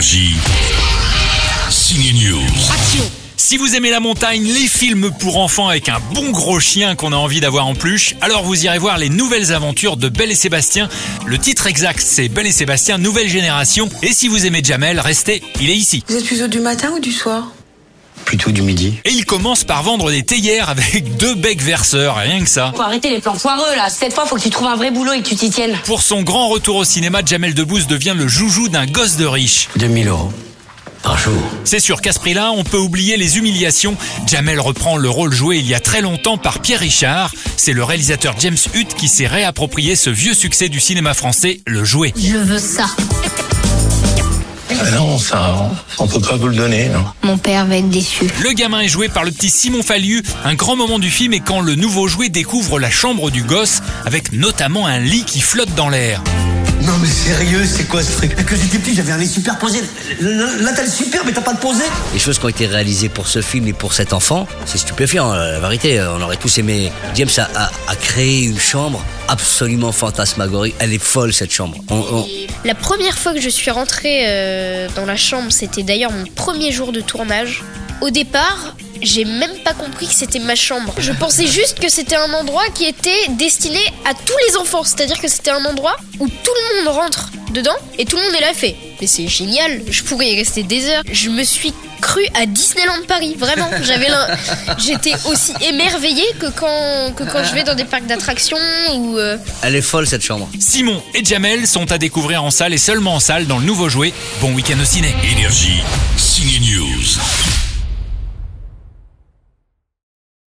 Énergie. Signe News. Si vous aimez la montagne, les films pour enfants avec un bon gros chien qu'on a envie d'avoir en pluche, alors vous irez voir les nouvelles aventures de Belle et Sébastien. Le titre exact, c'est Belle et Sébastien Nouvelle Génération. Et si vous aimez Jamel, restez, il est ici. Vous êtes plutôt du matin ou du soir? Plutôt du midi. Et il commence par vendre des théières avec deux becs verseurs, rien que ça. Faut arrêter les plans foireux là. Cette fois, faut que tu trouves un vrai boulot et que tu t'y tiennes. Pour son grand retour au cinéma, Jamel Debbouze devient le joujou d'un gosse de riche. 2000 euros. Par jour. C'est sûr qu'à ce prix-là, on peut oublier les humiliations. Jamel reprend le rôle joué il y a très longtemps par Pierre Richard. C'est le réalisateur James Hutt qui s'est réapproprié ce vieux succès du cinéma français, le jouet. Je veux ça. Ah non, ça, on peut pas vous le donner, non. Mon père va être déçu. Le gamin est joué par le petit Simon Fallu. Un grand moment du film est quand le nouveau jouet découvre la chambre du gosse, avec notamment un lit qui flotte dans l'air. Non mais sérieux, c'est quoi ce truc? Que j'étais petit, j'avais un lit superposé. Là t'as le super, mais t'as pas de posé Les choses qui ont été réalisées pour ce film et pour cet enfant, c'est stupéfiant. La vérité, on aurait tous aimé. James a, a- a créé une chambre absolument fantasmagorique. Elle est folle cette chambre. On- on- La première fois que je suis rentrée euh, dans la chambre, c'était d'ailleurs mon premier jour de tournage. Au départ, j'ai même pas compris que c'était ma chambre. Je pensais juste que c'était un endroit qui était destiné à tous les enfants. C'est-à-dire que c'était un endroit où tout le monde rentre dedans et tout le monde est là fait. Mais c'est génial, je pourrais y rester des heures. Je me suis cru à Disneyland Paris, vraiment. J'avais l'un- J'étais aussi émerveillée que quand, que quand je vais dans des parcs d'attractions ou... euh, elle est folle cette chambre. Simon et Jamel sont à découvrir en salle et seulement en salle dans le nouveau jouet. Bon week-end au ciné. Énergie. Signe News.